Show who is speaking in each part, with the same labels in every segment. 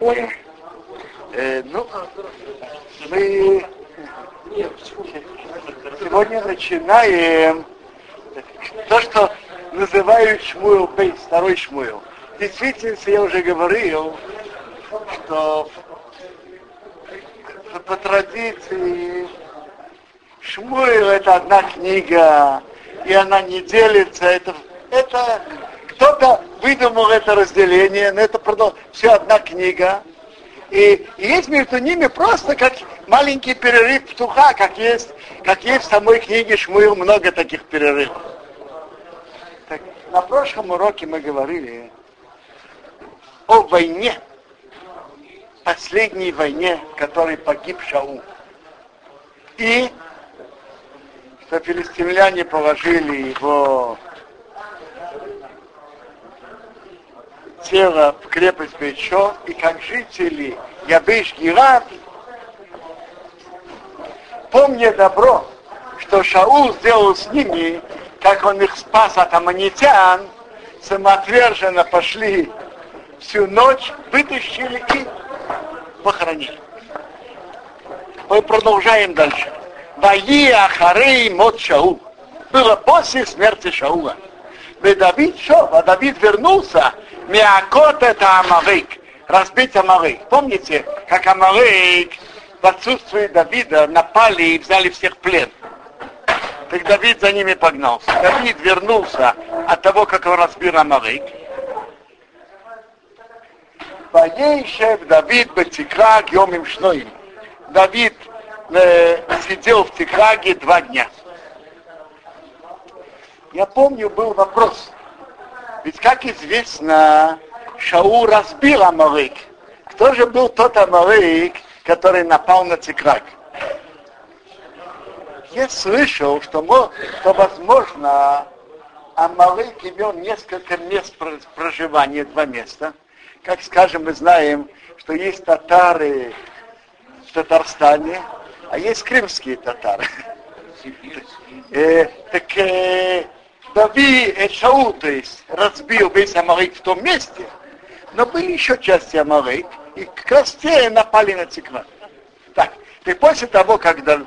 Speaker 1: Понял. Э, ну, мы сегодня начинаем то, что называют Шмуэл Бейс, второй Шмуэл. В действительности я уже говорил, что по традиции Шмуэл это одна книга, и она не делится. Это, это кто-то выдумал это разделение, но это все одна книга. И, и есть между ними просто как маленький перерыв птуха, как есть, как есть в самой книге Шмуил много таких перерывов. Так, на прошлом уроке мы говорили о войне, последней войне, в которой погиб Шаул. И что филистимляне положили его тело в крепость Бейчо, и как жители Ябыш Гират, помня добро, что Шаул сделал с ними, как он их спас от аммонитян, самоотверженно пошли всю ночь, вытащили и похоронили. Мы продолжаем дальше. Ваи Ахарей Мот Шаул. Было после смерти Шаула. Давид шел, а Давид вернулся, Миакот это Амарик, разбить Амарик. Помните, как Амарик в отсутствие Давида напали и взяли всех в плен. Так Давид за ними погнался. Давид вернулся от того, как он разбил Амарик. Воейшев Давид Бетикраг Йомим Шноим. Давид э, сидел в Тикраге два дня. Я помню, был вопрос. Ведь, как известно, Шау разбил Амалык. Кто же был тот Амалык, который напал на Цикрак? Я слышал, что, что возможно, Амалык имел несколько мест проживания, два места. Как, скажем, мы знаем, что есть татары в Татарстане, а есть крымские татары. Э, так э, Давид, Шаул, то есть, разбил весь Амарик в том месте, но были еще части Амарик, и как раз те напали на Цикла. Так, и после того, когда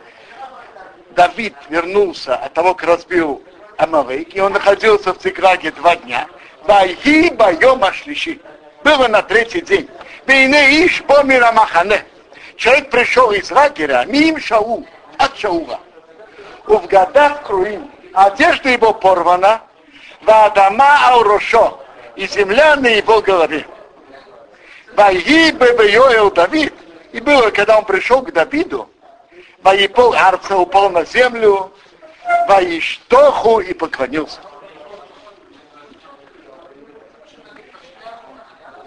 Speaker 1: Давид вернулся от того, как разбил Амарик, и он находился в Цикраге два дня, Вайги Байом Ашлиши, было на третий день. Вейне Иш Бомира Махане. Человек пришел из лагеря, мим Шау, от Шаула. В годах Круим, одежда его порвана, Вадама Аурошо, и земля на его голове. Вайги Бебеоэл Давид, и было, когда он пришел к Давиду, Ваипол Арца упал на землю, Ваиштоху и поклонился.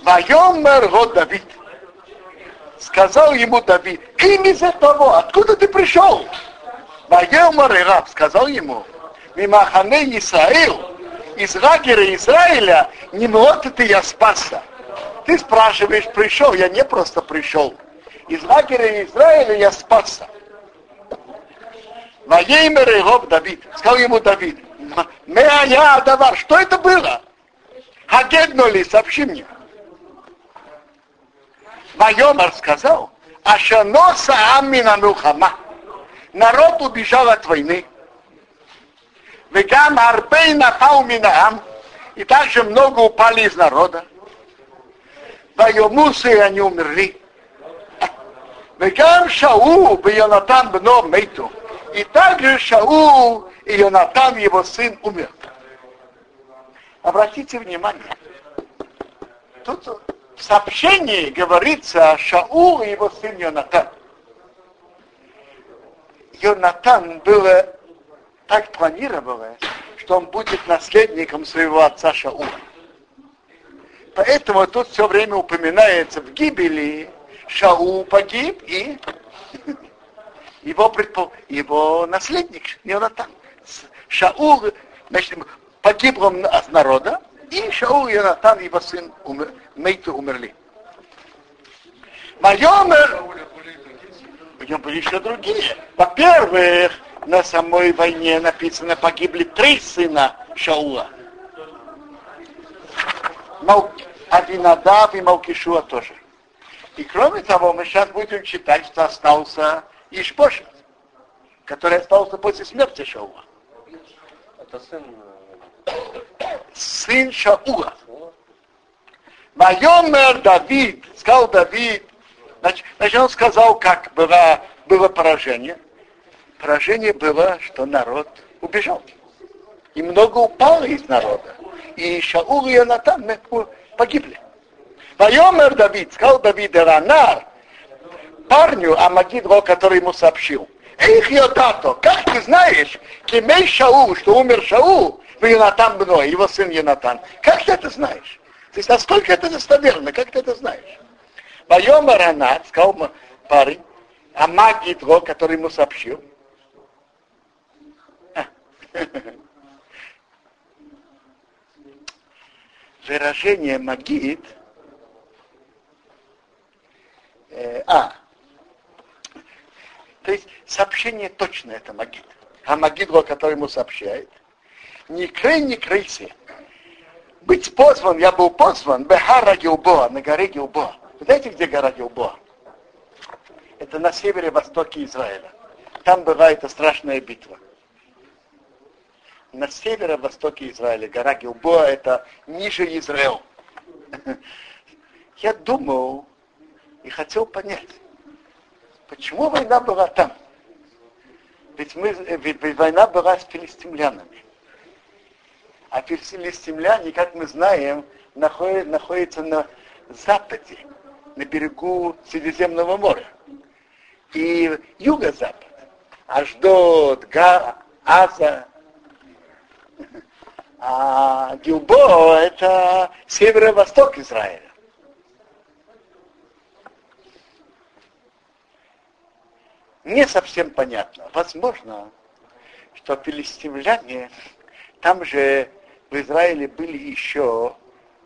Speaker 1: Вайомер год Давид. Сказал ему Давид, им из того, откуда ты пришел? Вайомер и раб сказал ему, Мимахане Исраил, из лагеря Израиля, не вот ты я спасся. Ты спрашиваешь, пришел, я не просто пришел. Из лагеря Израиля я спасся. Ваеймер и Давид. Сказал ему Давид, Меая Давар, что это было? Хагеднули, сообщи мне. Вайомар сказал, Ашаноса Амина Мухама. Народ убежал от войны. Вегам Арбей напал Минаам, и также много упали из народа. Вайомусы они умерли. Вегам Шау, Йонатан Бно Мейту. И также Шау и Йонатан, его сын, умер. Обратите внимание, тут в сообщении говорится Шаул и его сын Йонатан. Йонатан было так планировалось, что он будет наследником своего отца Шаула. Поэтому тут все время упоминается в гибели Шаул погиб и его, предпол... его наследник Йонатан. Шаул, значит, погиб он от народа, и Шаул и Йонатан, его сын, умер, умерли. Майомер, у него были еще другие. Во-первых, на самой войне написано, погибли три сына Шаула. Мал... Авинадав и Малкишуа тоже. И кроме того, мы сейчас будем читать, что остался Ишпошет, который остался после смерти Шаула.
Speaker 2: Это сын...
Speaker 1: Сын Шаула. Майомер Давид, сказал Давид, значит, значит, он сказал, как было, было поражение. Поражение было, что народ убежал. И много упало из народа. И Шаул и Йонатан погибли. Вайомер Давид, сказал Давид Ранар, парню Амагидро, который ему сообщил. Эх, Йотато, как ты знаешь, Кемей Шаул, что умер Шаул, в Йонатан Бной, его сын Йонатан. Как ты это знаешь? То есть насколько это достоверно, как ты это знаешь? Вайомер Ранар, сказал парень, Амагидро, который ему сообщил. Выражение магид – Э, а, то есть сообщение точно это Магид. А Магид, который ему сообщает. Не крей, не крейся. Быть позван, я был позван, Бехара Гилбоа, на горе Гилбоа. Вы знаете, где гора Гилбоа? Это на севере-востоке Израиля. Там была страшная битва. На северо-востоке Израиля гора Гилбоа это ниже Израил. Я думал, и хотел понять, почему война была там. Ведь, мы, ведь, ведь война была с филистимлянами. А филистимляне, как мы знаем, находят, находятся на западе, на берегу Средиземного моря. И юго-запад. Аждот, Га, Аза. А Гилбо это северо-восток Израиля. не совсем понятно. Возможно, что филистимляне, там же в Израиле были еще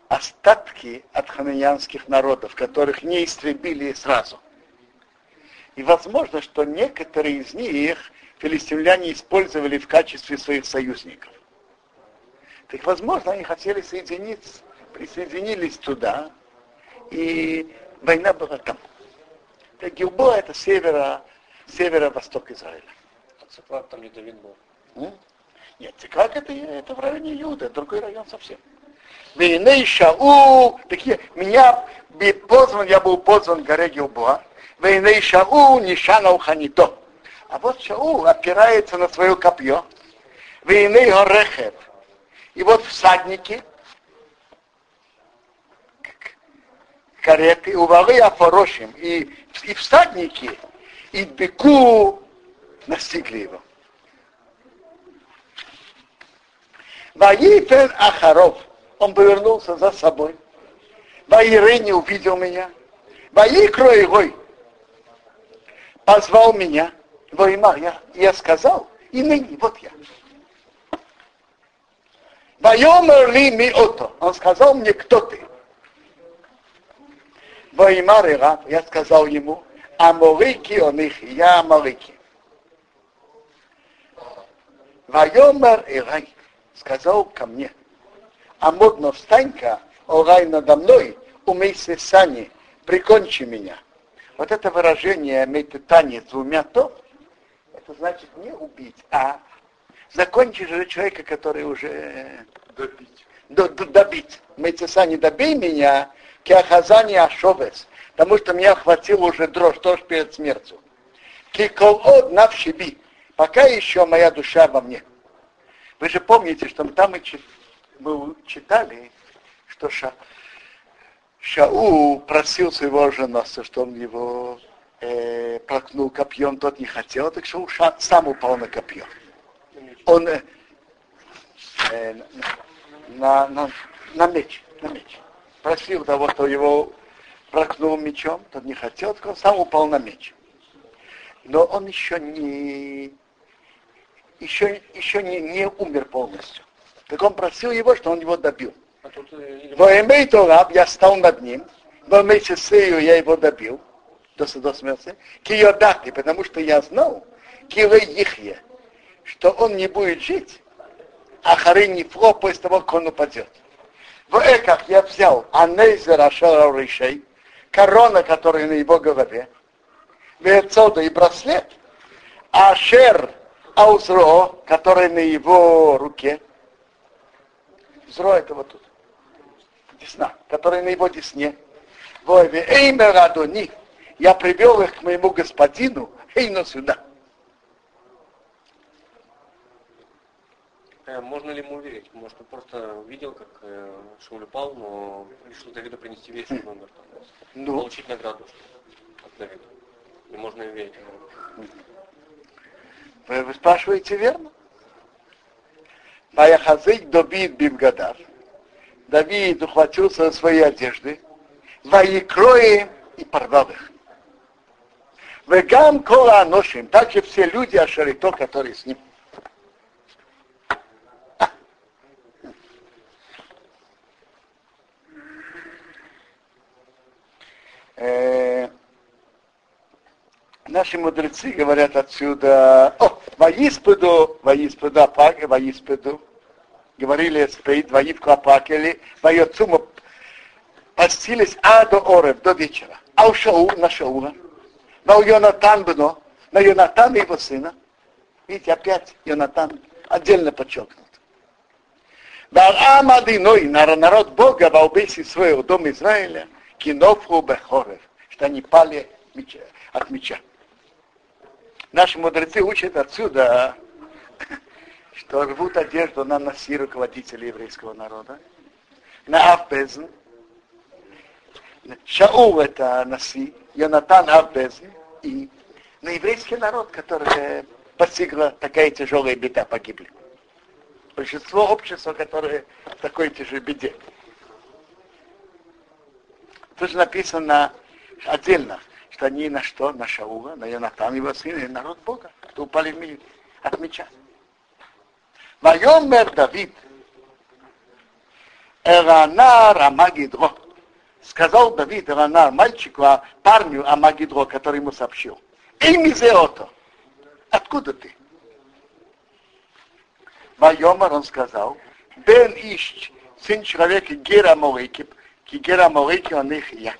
Speaker 1: остатки от хананянских народов, которых не истребили сразу. И возможно, что некоторые из них филистимляне использовали в качестве своих союзников. Так возможно, они хотели соединиться, присоединились туда, и война была там. Так Гилбоа это севера северо-восток Израиля.
Speaker 2: А Циклак там не Давид был?
Speaker 1: М? Нет, Циклак это, это в районе Иуда, другой район совсем. Вейней Шау, такие, меня позван, я был позван в горе Гилбоа. Вейней Шау, Нишана Уханито. А вот Шау опирается на свое копье. Вейней Горехев. И вот всадники, кареты, увалы Афорошим, и, и всадники и беку настигли его. Ваифен Ахаров, он повернулся за собой. Ваиры не увидел меня. Ваикро его позвал меня. Ваимар, я, я сказал, и ныне, вот я. Вайомер ли ми ото. Он сказал мне, кто ты. Ваимар я сказал ему, Аморики он их, я Аморики. Вайомар Ирай сказал ко мне, Амодно встань-ка, орай надо мной, умейся сани, прикончи меня. Вот это выражение метытание двумя то, это значит не убить, а закончить же человека, который уже добить. До, до, добить. Мейцесани, добей меня, киахазани ашовес, потому что меня охватил уже дрожь, тоже перед смертью. Кикол от навшиби, пока еще моя душа во мне. Вы же помните, что там мы, мы читали, что Ша, Шау просил своего женоса, что он его э, прокнул копьем, тот не хотел, так Шау ша, сам упал на копье. Он э, э, на, на, на меч, на меч. Просил того, кто его прокнул мечом, тот не хотел, так он сам упал на меч. Но он еще не, еще, еще не, не умер полностью. Так он просил его, что он его добил. А Но имей Тораб, я стал над ним, но вместе с я его добил до, до смерти. Киодати, потому что я знал, Килы Ихье, что он не будет жить, а Хары не фло после того, как он упадет. В Эках я взял Анейзер Ашара Ришей, корона, которая на его голове, Вецода и браслет, а Шер Аузро, который на его руке, Зро это вот тут, десна, который на его десне, Войве Эймер Адони, я привел их к моему господину, Эйну сюда.
Speaker 2: Можно ли ему уверить? Может, он просто видел, как э, Шауль упал, но решил Давиду принести весь номер, там, ну. получить награду от Давида. И можно им верить ему.
Speaker 1: Вы, вы спрашиваете верно? Ваяхазык добит бивгадар. Давид ухватился за свои одежды, воекрои и порвал их. Вегам кола ношим, также все люди Ашарито, которые с ним. Э, наши мудрецы говорят отсюда, о, воиспеду, воиспеду, апак, воиспеду, говорили спейт, воивку апакели, воицуму постились а до орев, до вечера. А у Шау, на Шаула, на Йонатан бно, на Йонатана его сына. Видите, опять Йонатан отдельно подчеркнут. Варам Адиной, народ Бога, в обейси своего дома Израиля, кинофу бехорев, что они пали от меча. Наши мудрецы учат отсюда, что рвут одежду на носи руководителей еврейского народа, на Авбезн, Шаул это носи, Йонатан Авбезн, и на еврейский народ, который постигла такая тяжелая беда, погибли. Большинство общества, которое в такой тяжелой беде. Тут же написано отдельно, что они на что? На Шаула, на Йонатан, его сына, и народ Бога, что упали в мир от меча. Вайомер Давид, Эранар Амагидро. Сказал Давид Эранар мальчику, а парню Амагидро, который ему сообщил. Эй, мизеото, откуда ты? Вайомар он сказал, Бен Ищ, сын человека Гера Молейки, Кигера Молейки он их я.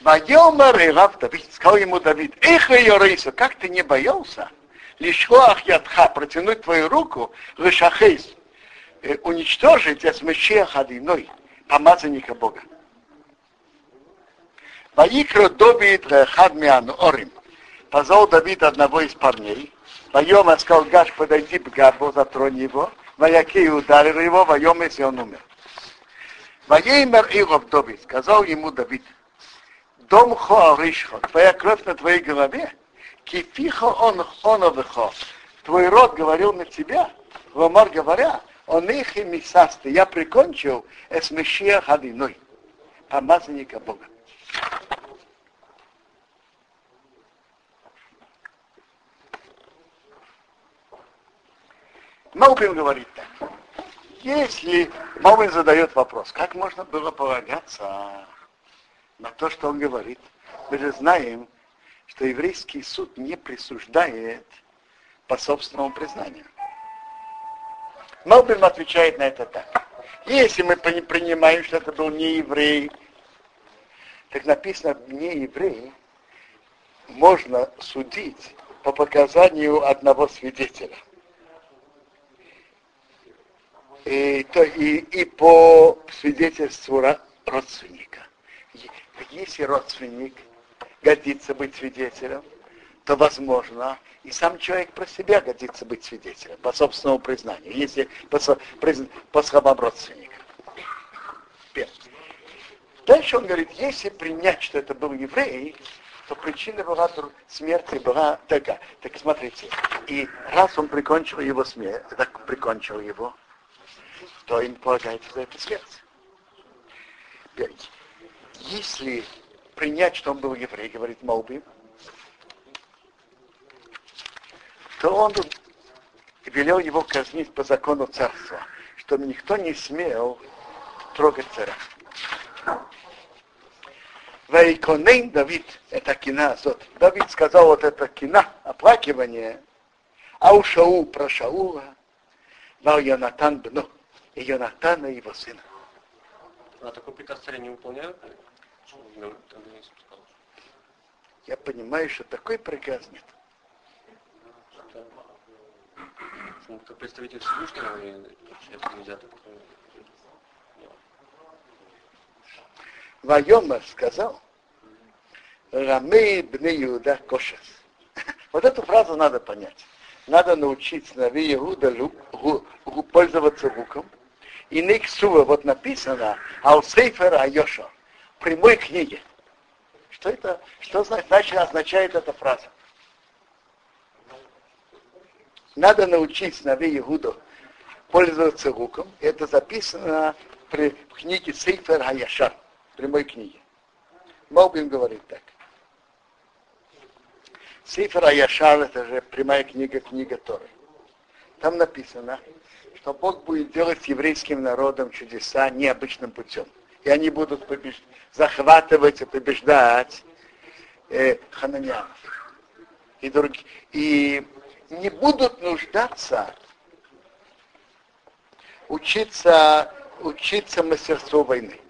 Speaker 1: Вайомар и Рав Давид, сказал ему Давид, эх, Йорейса, как ты не боялся? Лишхоах ядха, протянуть твою руку, лишахейс, уничтожить Эсмешех одиной, помазанника Бога. Ваикро Давид Хадмиан Орим. Позвал Давид одного из парней. Вайома сказал, Гаш, подойди к Габу, затронь его. Ваяки ударил его, Вайома, если он умер. Ваеймер Илов Давид, сказал ему Давид, дом хоаришхо, твоя кровь на твоей голове, кифихо он хоновыхо, твой род говорил на тебя, Ламар говоря, он их и мисасты, я прикончил эсмешия хадиной, помазанника Бога. Маупин говорит так. Если Маупин задает вопрос, как можно было полагаться на то, что он говорит, мы же знаем, что еврейский суд не присуждает по собственному признанию. Малбим отвечает на это так. Если мы принимаем, что это был не еврей, так написано не еврей, можно судить по показанию одного свидетеля. И, то, и, и по свидетельству родственника. Если родственник годится быть свидетелем, то возможно, и сам человек про себя годится быть свидетелем, по собственному признанию, если по, по словам родственника. Дальше он говорит, если принять, что это был еврей, то причина была смерти была такая. Так смотрите, и раз он прикончил его смерть, так прикончил его, то им полагается за это смерть. Если принять, что он был еврей, говорит Маубим, то он велел его казнить по закону царства, чтобы никто не смел трогать царя. Вайконейн Давид, это кина зот. Давид сказал вот это кина, оплакивание, а у Шаул про Шаула, но Йонатан бно, и Йонатана его сына.
Speaker 2: А такой приказ царя не выполняют?
Speaker 1: Я понимаю, что такой приказ нет.
Speaker 2: Как представитель Всевышнего, это нельзя так
Speaker 1: Вайома сказал, Рамей бне Иуда кошес. Вот эту фразу надо понять. Надо научить Нави Иуда пользоваться луком. И Никсува вот написано Алсейфер Айоша, прямой книге. Что это, что значит, означает эта фраза? Надо научить Нави Иуду пользоваться луком. Это записано в книге Сейфер Хаяшар, прямой книге. Молбин говорит так. Сейфер Аяшар это же прямая книга, книга Торы. Там написано, что Бог будет делать с еврейским народом чудеса необычным путем. И они будут побеж... захватывать и побеждать э, хананянов. И, друг... и не будут нуждаться учиться, учиться мастерству войны.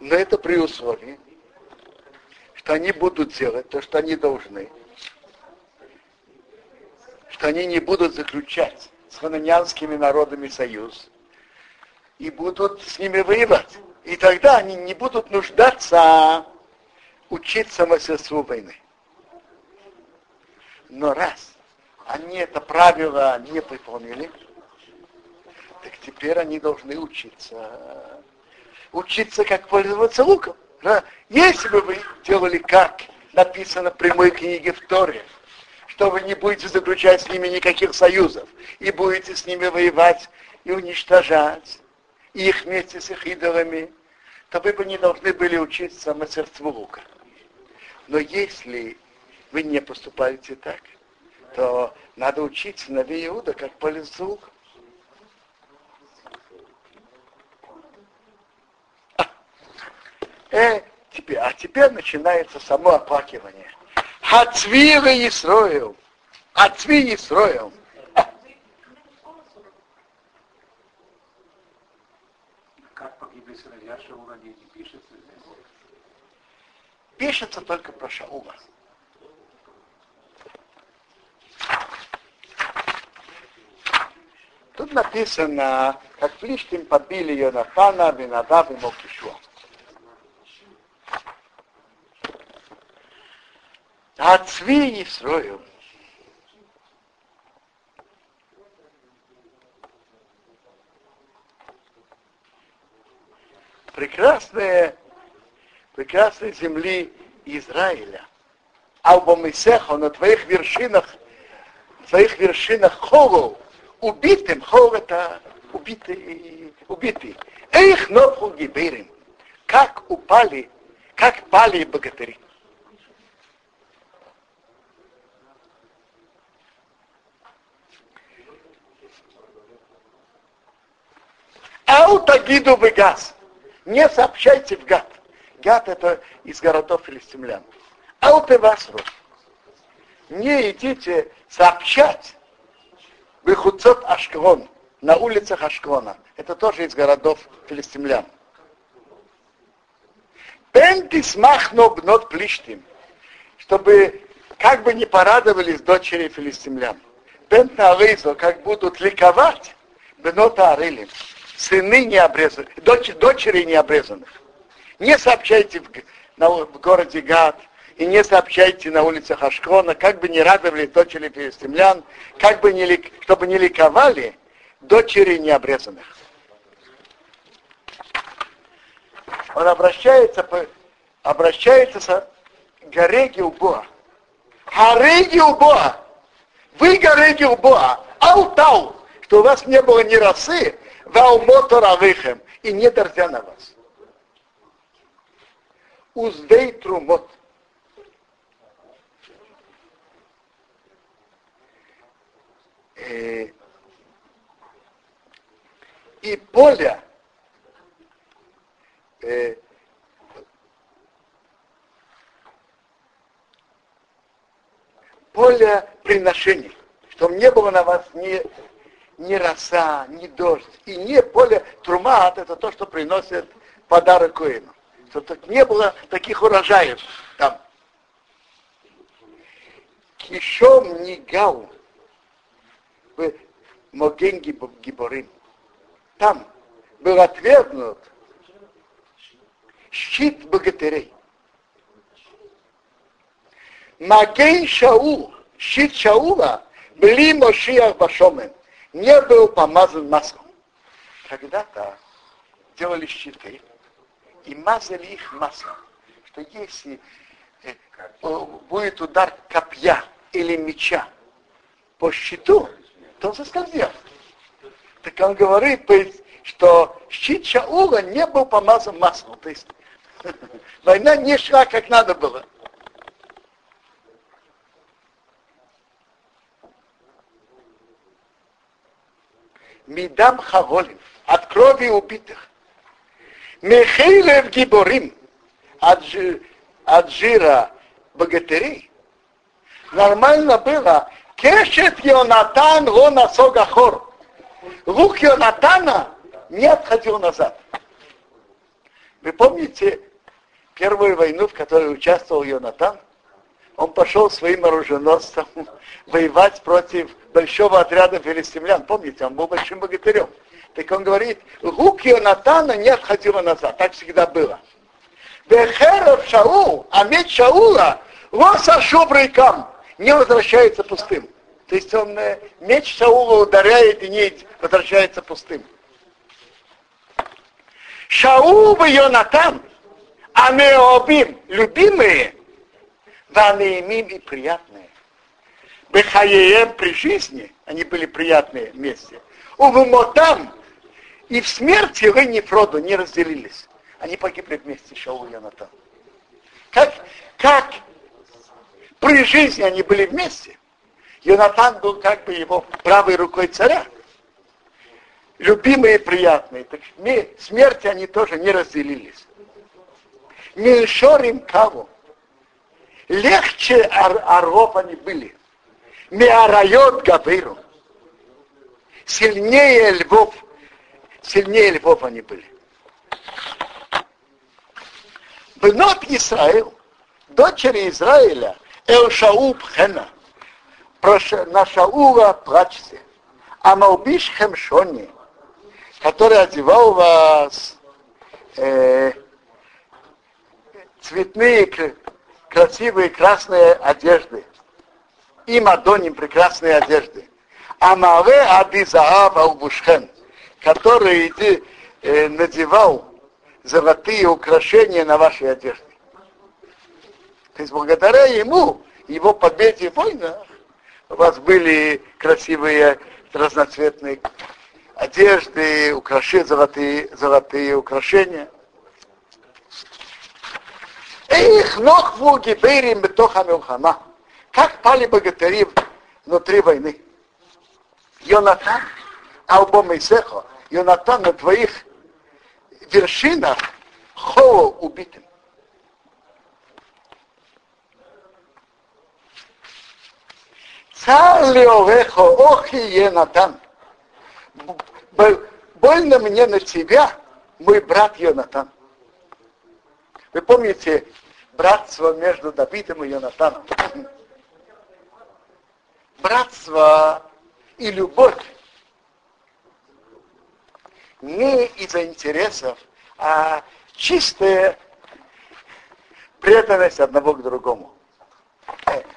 Speaker 1: Но это при условии, что они будут делать то, что они должны, что они не будут заключать с хананянскими народами союз и будут с ними воевать. И тогда они не будут нуждаться учиться мастерству войны. Но раз они это правило не выполнили, так теперь они должны учиться. Учиться, как пользоваться луком. Если бы вы делали как написано в прямой книге в Торе, что вы не будете заключать с ними никаких союзов, и будете с ними воевать и уничтожать их вместе с их идолами, то вы бы не должны были учиться мастерству лука. Но если вы не поступаете так, то надо учиться на Иуда, как пользоваться луком. А, э, теперь, а теперь начинается само оплакивание. Хацвира Исроил. Ацви Исроил.
Speaker 3: Как погибли сыновья Шаула, не пишется здесь?
Speaker 1: Пишется только про Шаула. Тут написано, как Флиштим побили Йонатана, Винадав и Мокишуа. А цви Исрою. Прекрасные, прекрасные земли Израиля. Албомисехо на твоих вершинах, твоих вершинах хоров, убитым, хор это убитый, убитый. Эх, ноху гиберим. Как упали, как пали богатыри. Аутагиду в газ. Не сообщайте в гад. Гад это из городов филистимлян. Ауте васру. Не идите сообщать выхуцот Ашквон, на улицах Ашквона. Это тоже из городов филистимлян. Пентис махно бнот плиштим. Чтобы как бы не порадовались дочери филистимлян. Пент на как будут ликовать бнота арылим сыны не обрезаны, дочь, дочери не обрезанных. Не сообщайте в, на, в городе Гад и не сообщайте на улицах Ашкона, как бы не радовали дочери филистимлян, как бы не, чтобы не ликовали дочери необрезанных. Он обращается, обращается с горе Гилбоа. Горе Гилбоа! Вы горе Гилбоа! Алтау! Что у вас не было ни росы, Валмоторавыхем, и не дождя на вас. Уздей трумот. Э, и поле э, поле приношений, чтобы не было на вас ни ни роса, ни дождь, и не поле трумат, это то, что приносит подарок Коину. что так не было таких урожаев там. Кишом Нигау в Моген Гиборим. Там был отвергнут щит богатырей. Маген Шаул, щит Шаула, были Мошиах Башомен, не был помазан маслом. Когда-то делали щиты и мазали их маслом, что если э, будет удар копья или меча по щиту, то он соскользнет. Так он говорит, что щит Шаула не был помазан маслом. То есть война не шла как надо было. Мидам Хаволим, от крови убитых. Михейлев Гиборим, от, от жира богатырей. Нормально было, кешет Йонатан лона согахор. Лук Йонатана не отходил назад. Вы помните первую войну, в которой участвовал Йонатан? Он пошел своим оруженосцем воевать против большого отряда филистимлян. Помните, он был большим богатырем. Так он говорит, лук Йонатана не отходила назад. Так всегда было. Вехеров Шаул, а меч Шаула, лоса шубрейкам, не возвращается пустым. То есть он э, меч Шаула ударяет и не возвращается пустым. Шаул и Йонатан, а мы обим, любимые, ванеемим и приятные. Бехаеем при жизни, они были приятные вместе. Увумотам, и в смерти вы не Фроду не разделились. Они погибли вместе, Шаул и Йонатан. Как, как при жизни они были вместе, Йонатан был как бы его правой рукой царя. Любимые и приятные. Так смерти они тоже не разделились. Меньшорим кого? Легче ар аров они были. Меарайот Гавейру. Сильнее львов. Сильнее львов они были. Бнот Израил, дочери Израиля, Эл Шауб Хена – на Шаула плачьте. А Малбиш Хемшони, который одевал вас э, цветные, красивые красные одежды. И Мадоним прекрасные одежды. А Маве Абизаав Албушхен, который э, надевал золотые украшения на вашей одежде. То есть благодаря ему, его победе в войнах, у вас были красивые разноцветные одежды, украшения, золотые, золотые украшения. Их ног гиберим бетоха милхама. Как пали богатыри внутри войны. Йонатан, Албо Мейсехо, Йонатан на твоих вершинах Хоу убитым. Царь Леовехо, ох и Енатан. Больно мне на тебя, мой брат Йонатан. Вы помните братство между Давидом и Йонатаном? Братство и любовь не из-за интересов, а чистая преданность одного к другому.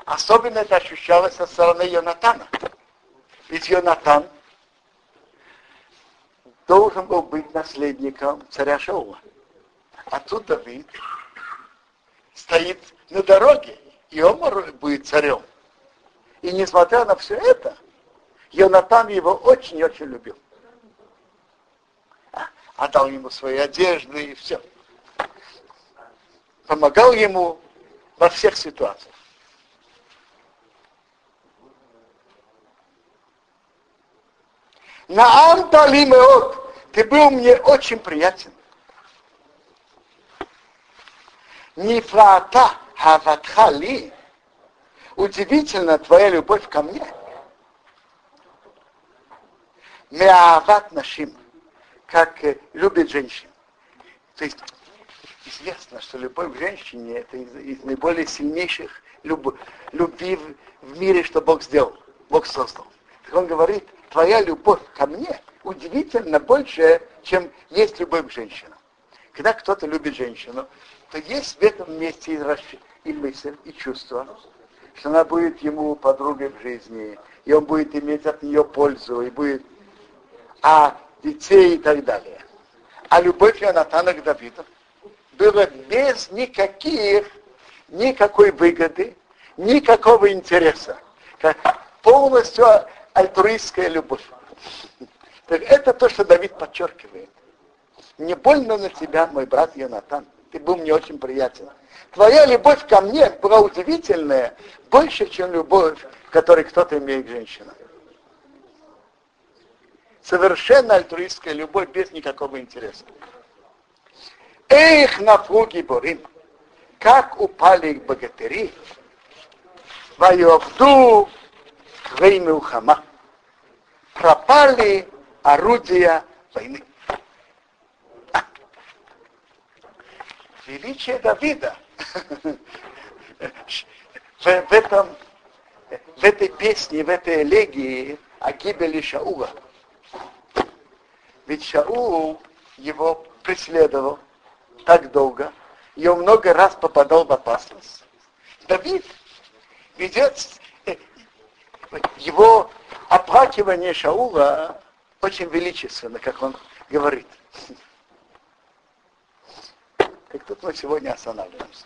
Speaker 1: Особенно это ощущалось со стороны Йонатана. Ведь Йонатан должен был быть наследником царя Шаула. А тут Давид стоит на дороге, и он будет царем. И несмотря на все это, Йонатан его очень-очень любил. Отдал ему свои одежды и все. Помогал ему во всех ситуациях. Наам дали меот. Ты был мне очень приятен. Нифлата хаватхали. Удивительно твоя любовь ко мне. Меават нашим, как любит женщин. То есть известно, что любовь к женщине это из, из наиболее сильнейших люб, любви в, в мире, что Бог сделал, Бог создал. Так он говорит, твоя любовь ко мне удивительно больше, чем есть любовь к женщинам. Когда кто-то любит женщину, то есть в этом месте и, и мысль, и чувство, что она будет ему подругой в жизни, и он будет иметь от нее пользу, и будет, а детей и так далее. А любовь Ионатана к Давиду была без никаких, никакой выгоды, никакого интереса. Как полностью альтруистская любовь. Так это то, что Давид подчеркивает. Не больно на тебя, мой брат Ионатан. Ты был мне очень приятен. Твоя любовь ко мне была удивительная, больше, чем любовь, которую кто-то имеет к женщинам. Совершенно альтруистская любовь без никакого интереса. Эх, на фуги борим, как упали их богатыри, воевду войну хама. Пропали орудия войны. Величие Давида в, в, этом, в этой песне, в этой элегии о гибели Шаула. Ведь Шаул его преследовал так долго, и он много раз попадал в опасность. Давид ведет э, его оплакивание Шаула очень величественно, как он говорит. И тут мы сегодня останавливаемся.